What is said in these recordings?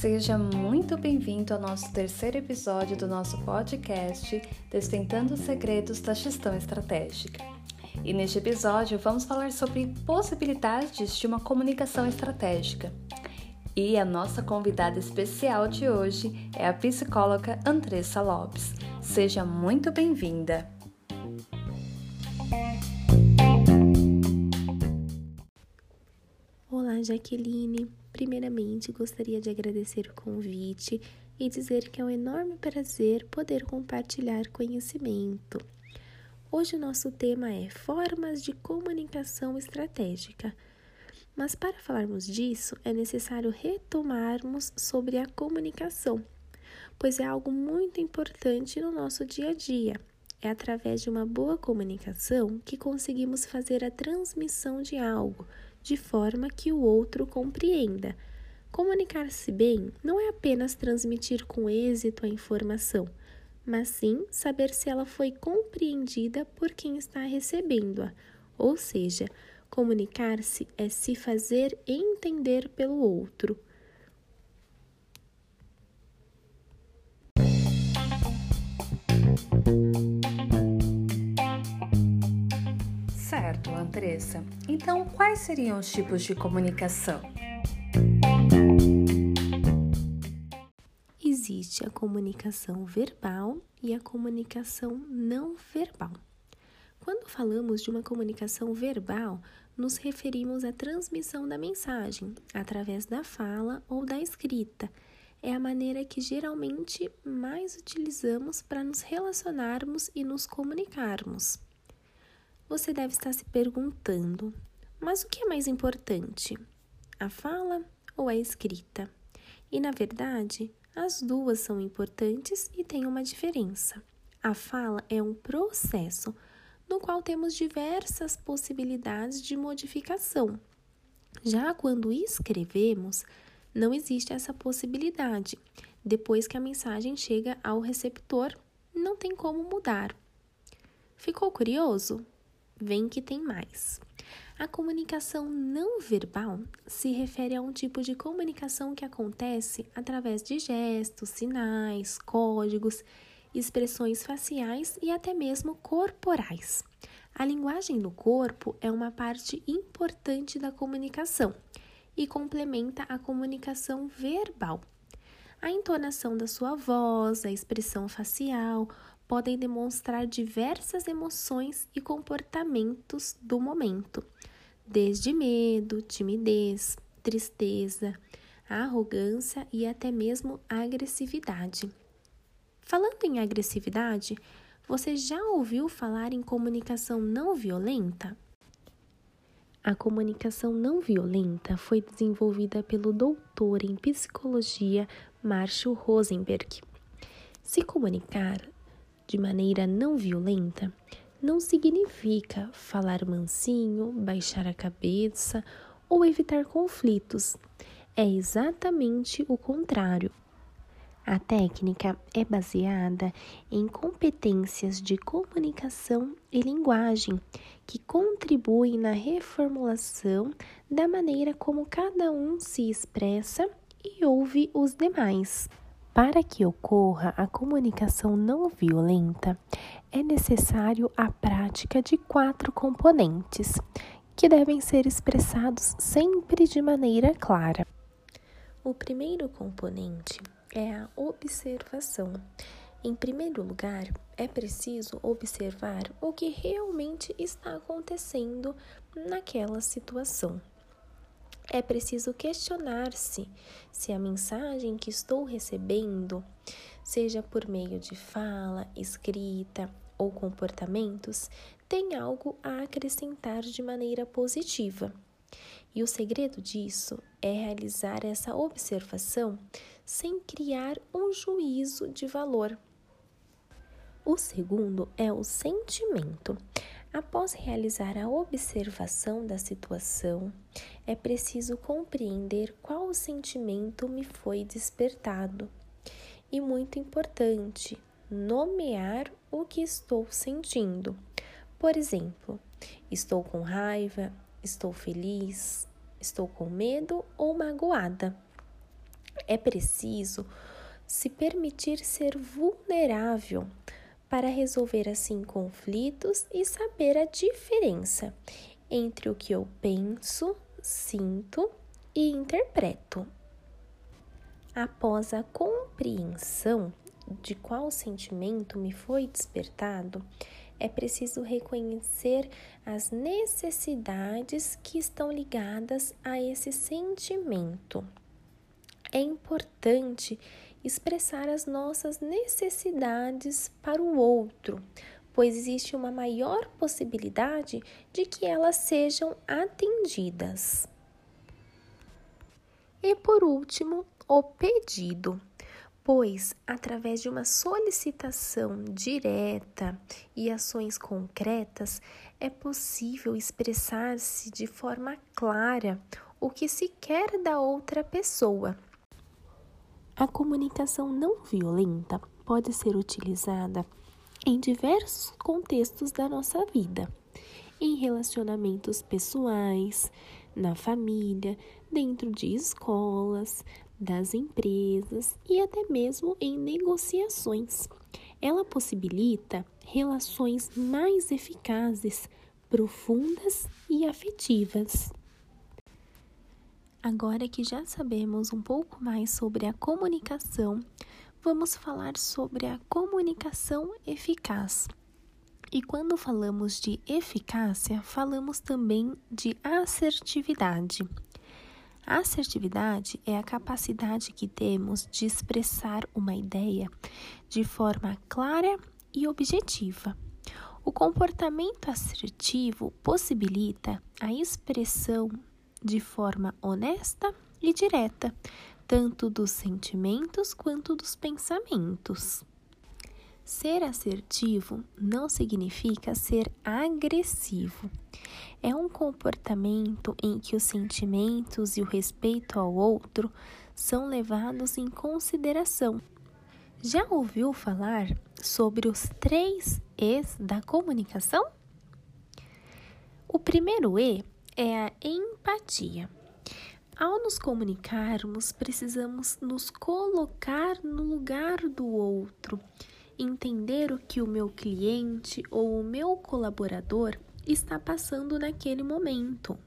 Seja muito bem-vindo ao nosso terceiro episódio do nosso podcast Desventando os Segredos da Gestão Estratégica. E neste episódio vamos falar sobre possibilidades de uma comunicação estratégica. E a nossa convidada especial de hoje é a psicóloga Andressa Lopes. Seja muito bem-vinda! Olá, Jaqueline. Primeiramente, gostaria de agradecer o convite e dizer que é um enorme prazer poder compartilhar conhecimento. Hoje o nosso tema é formas de comunicação estratégica. Mas para falarmos disso, é necessário retomarmos sobre a comunicação, pois é algo muito importante no nosso dia a dia. É através de uma boa comunicação que conseguimos fazer a transmissão de algo de forma que o outro compreenda. Comunicar-se bem não é apenas transmitir com êxito a informação, mas sim saber se ela foi compreendida por quem está recebendo-a. Ou seja, comunicar-se é se fazer entender pelo outro. Andressa. Então, quais seriam os tipos de comunicação? Existe a comunicação verbal e a comunicação não verbal. Quando falamos de uma comunicação verbal, nos referimos à transmissão da mensagem através da fala ou da escrita. É a maneira que geralmente mais utilizamos para nos relacionarmos e nos comunicarmos. Você deve estar se perguntando: mas o que é mais importante? A fala ou a escrita? E na verdade, as duas são importantes e têm uma diferença. A fala é um processo no qual temos diversas possibilidades de modificação. Já quando escrevemos, não existe essa possibilidade. Depois que a mensagem chega ao receptor, não tem como mudar. Ficou curioso? Vem que tem mais. A comunicação não verbal se refere a um tipo de comunicação que acontece através de gestos, sinais, códigos, expressões faciais e até mesmo corporais. A linguagem do corpo é uma parte importante da comunicação e complementa a comunicação verbal. A entonação da sua voz, a expressão facial, podem demonstrar diversas emoções e comportamentos do momento, desde medo, timidez, tristeza, arrogância e até mesmo agressividade. Falando em agressividade, você já ouviu falar em comunicação não violenta? A comunicação não violenta foi desenvolvida pelo doutor em psicologia Marshall Rosenberg. Se comunicar de maneira não violenta não significa falar mansinho, baixar a cabeça ou evitar conflitos. É exatamente o contrário. A técnica é baseada em competências de comunicação e linguagem que contribuem na reformulação da maneira como cada um se expressa e ouve os demais. Para que ocorra a comunicação não violenta, é necessário a prática de quatro componentes, que devem ser expressados sempre de maneira clara. O primeiro componente é a observação. Em primeiro lugar, é preciso observar o que realmente está acontecendo naquela situação é preciso questionar-se se a mensagem que estou recebendo, seja por meio de fala, escrita ou comportamentos, tem algo a acrescentar de maneira positiva. E o segredo disso é realizar essa observação sem criar um juízo de valor. O segundo é o sentimento. Após realizar a observação da situação, é preciso compreender qual o sentimento me foi despertado. E muito importante, nomear o que estou sentindo. Por exemplo, estou com raiva, estou feliz, Estou com medo ou magoada? É preciso se permitir ser vulnerável para resolver assim conflitos e saber a diferença entre o que eu penso, sinto e interpreto. Após a compreensão de qual sentimento me foi despertado, é preciso reconhecer as necessidades que estão ligadas a esse sentimento. É importante expressar as nossas necessidades para o outro, pois existe uma maior possibilidade de que elas sejam atendidas. E por último, o pedido pois, através de uma solicitação direta e ações concretas, é possível expressar-se de forma clara o que se quer da outra pessoa. A comunicação não violenta pode ser utilizada em diversos contextos da nossa vida, em relacionamentos pessoais, na família, dentro de escolas, das empresas e até mesmo em negociações. Ela possibilita relações mais eficazes, profundas e afetivas. Agora que já sabemos um pouco mais sobre a comunicação, vamos falar sobre a comunicação eficaz. E quando falamos de eficácia, falamos também de assertividade. A assertividade é a capacidade que temos de expressar uma ideia de forma clara e objetiva. O comportamento assertivo possibilita a expressão de forma honesta e direta, tanto dos sentimentos quanto dos pensamentos. Ser assertivo não significa ser agressivo. É um comportamento em que os sentimentos e o respeito ao outro são levados em consideração. Já ouviu falar sobre os três E's da comunicação? O primeiro E é a empatia. Ao nos comunicarmos, precisamos nos colocar no lugar do outro entender o que o meu cliente ou o meu colaborador está passando naquele momento.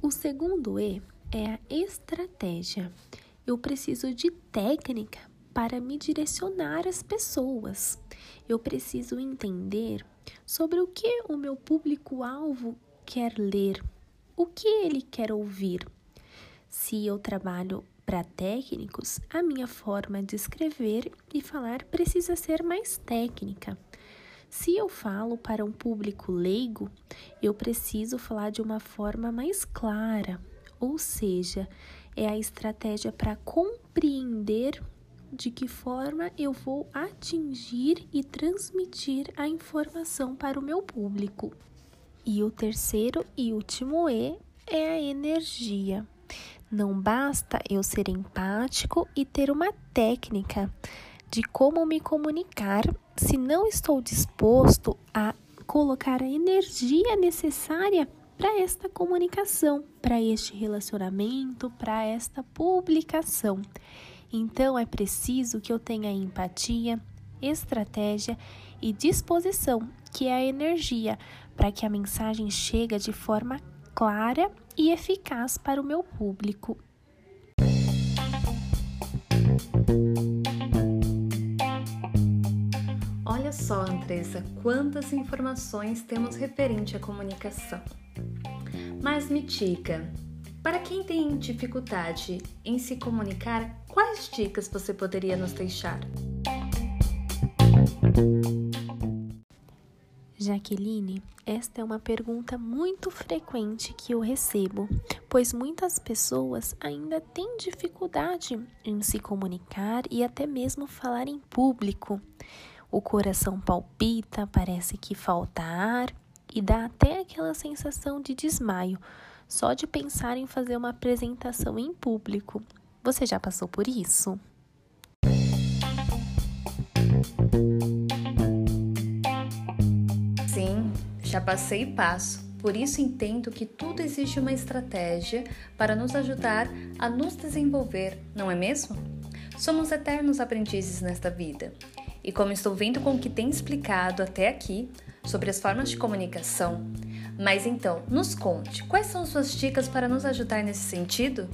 O segundo E é a estratégia. Eu preciso de técnica para me direcionar as pessoas. Eu preciso entender sobre o que o meu público-alvo quer ler, o que ele quer ouvir. Se eu trabalho para técnicos, a minha forma de escrever e falar precisa ser mais técnica. Se eu falo para um público leigo, eu preciso falar de uma forma mais clara, ou seja, é a estratégia para compreender de que forma eu vou atingir e transmitir a informação para o meu público. E o terceiro e último E é a energia. Não basta eu ser empático e ter uma técnica de como me comunicar se não estou disposto a colocar a energia necessária para esta comunicação, para este relacionamento, para esta publicação. Então é preciso que eu tenha empatia, estratégia e disposição, que é a energia, para que a mensagem chegue de forma clara e eficaz para o meu público. Olha só, Andressa, quantas informações temos referente à comunicação. Mas me diga, para quem tem dificuldade em se comunicar, quais dicas você poderia nos deixar? Jaqueline, esta é uma pergunta muito frequente que eu recebo, pois muitas pessoas ainda têm dificuldade em se comunicar e até mesmo falar em público. O coração palpita, parece que falta ar e dá até aquela sensação de desmaio só de pensar em fazer uma apresentação em público. Você já passou por isso? Já passei passo. Por isso entendo que tudo existe uma estratégia para nos ajudar a nos desenvolver, não é mesmo? Somos eternos aprendizes nesta vida. E como estou vendo com o que tem explicado até aqui sobre as formas de comunicação, mas então, nos conte, quais são suas dicas para nos ajudar nesse sentido?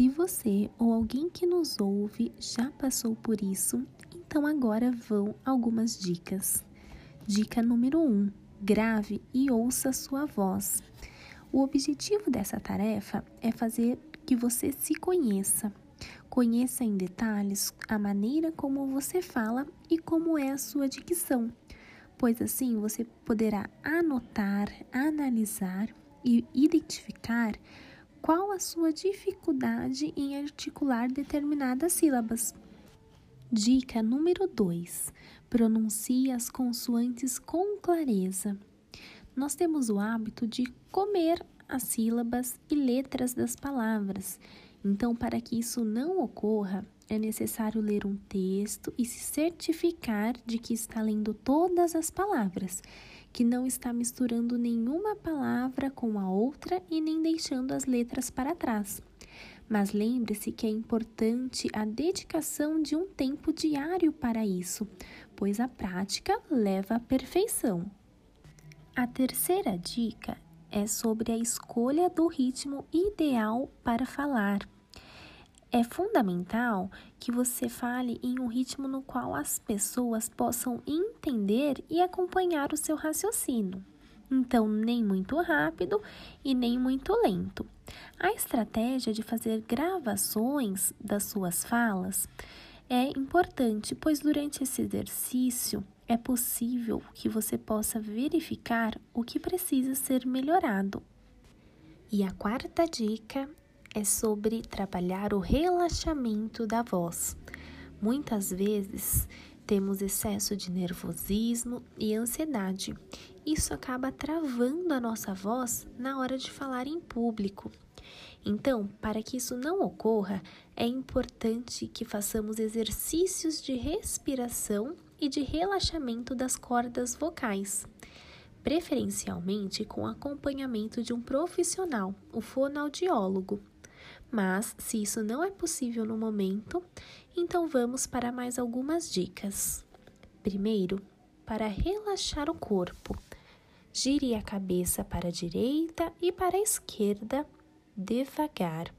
Se você ou alguém que nos ouve já passou por isso, então agora vão algumas dicas. Dica número 1: um, grave e ouça sua voz. O objetivo dessa tarefa é fazer que você se conheça. Conheça em detalhes a maneira como você fala e como é a sua dicção, pois assim você poderá anotar, analisar e identificar qual a sua dificuldade em articular determinadas sílabas. Dica número 2: pronuncie as consoantes com clareza. Nós temos o hábito de comer as sílabas e letras das palavras. Então, para que isso não ocorra, é necessário ler um texto e se certificar de que está lendo todas as palavras, que não está misturando nenhuma palavra com a outra e nem deixando as letras para trás. Mas lembre-se que é importante a dedicação de um tempo diário para isso, pois a prática leva à perfeição. A terceira dica é sobre a escolha do ritmo ideal para falar. É fundamental que você fale em um ritmo no qual as pessoas possam entender e acompanhar o seu raciocínio. Então, nem muito rápido e nem muito lento. A estratégia de fazer gravações das suas falas é importante, pois durante esse exercício é possível que você possa verificar o que precisa ser melhorado. E a quarta dica é sobre trabalhar o relaxamento da voz. Muitas vezes temos excesso de nervosismo e ansiedade. Isso acaba travando a nossa voz na hora de falar em público. Então, para que isso não ocorra, é importante que façamos exercícios de respiração e de relaxamento das cordas vocais, preferencialmente com acompanhamento de um profissional, o fonoaudiólogo. Mas, se isso não é possível no momento, então vamos para mais algumas dicas. Primeiro, para relaxar o corpo, gire a cabeça para a direita e para a esquerda devagar.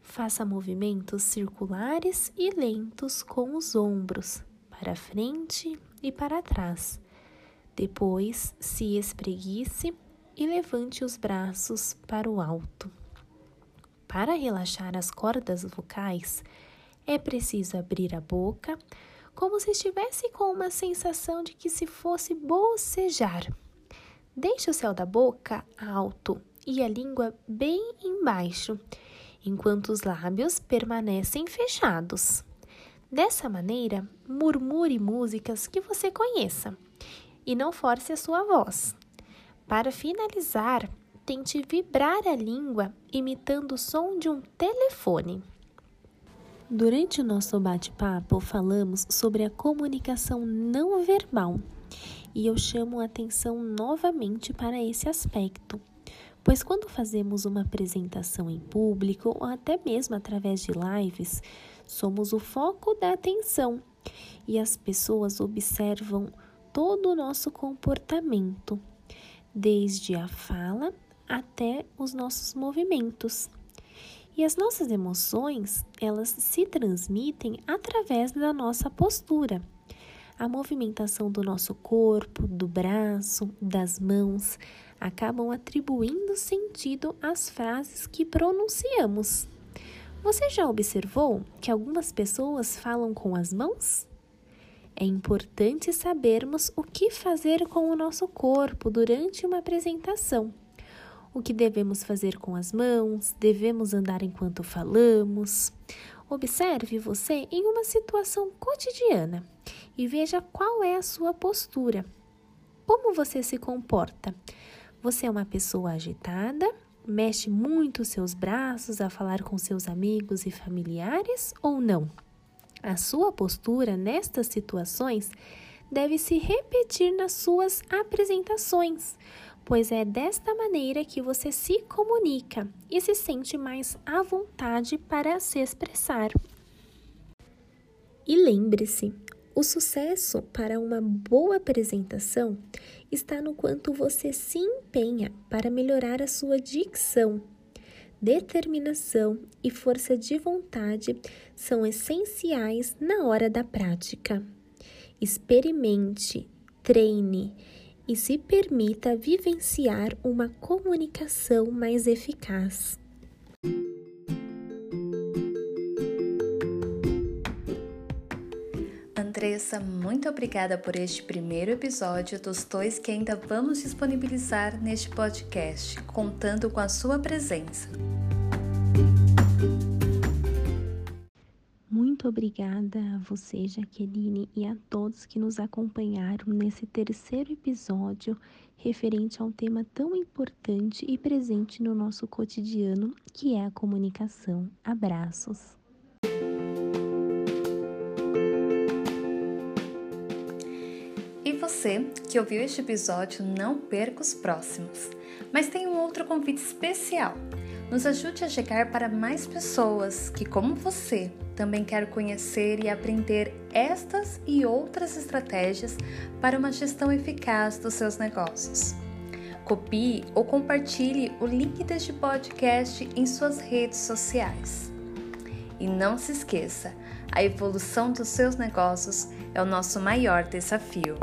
Faça movimentos circulares e lentos com os ombros para frente e para trás. Depois, se espreguice e levante os braços para o alto. Para relaxar as cordas vocais, é preciso abrir a boca como se estivesse com uma sensação de que se fosse bocejar. Deixe o céu da boca alto e a língua bem embaixo, enquanto os lábios permanecem fechados. Dessa maneira, murmure músicas que você conheça e não force a sua voz. Para finalizar, tente vibrar a língua imitando o som de um telefone. Durante o nosso bate-papo, falamos sobre a comunicação não verbal. E eu chamo a atenção novamente para esse aspecto, pois quando fazemos uma apresentação em público ou até mesmo através de lives, somos o foco da atenção. E as pessoas observam todo o nosso comportamento, desde a fala até os nossos movimentos. E as nossas emoções, elas se transmitem através da nossa postura. A movimentação do nosso corpo, do braço, das mãos, acabam atribuindo sentido às frases que pronunciamos. Você já observou que algumas pessoas falam com as mãos? É importante sabermos o que fazer com o nosso corpo durante uma apresentação o que devemos fazer com as mãos, devemos andar enquanto falamos. Observe você em uma situação cotidiana e veja qual é a sua postura. Como você se comporta? Você é uma pessoa agitada? Mexe muito seus braços a falar com seus amigos e familiares ou não? A sua postura nestas situações deve se repetir nas suas apresentações, pois é desta maneira que você se comunica e se sente mais à vontade para se expressar. E lembre-se, o sucesso para uma boa apresentação está no quanto você se empenha para melhorar a sua dicção. Determinação e força de vontade são essenciais na hora da prática. Experimente, treine e se permita vivenciar uma comunicação mais eficaz. Andressa, muito obrigada por este primeiro episódio dos dois que ainda vamos disponibilizar neste podcast, contando com a sua presença. Obrigada a você, Jaqueline, e a todos que nos acompanharam nesse terceiro episódio referente a um tema tão importante e presente no nosso cotidiano, que é a comunicação. Abraços. E você que ouviu este episódio, não perca os próximos. Mas tem um outro convite especial. Nos ajude a chegar para mais pessoas que, como você, também quer conhecer e aprender estas e outras estratégias para uma gestão eficaz dos seus negócios. Copie ou compartilhe o link deste podcast em suas redes sociais. E não se esqueça, a evolução dos seus negócios é o nosso maior desafio.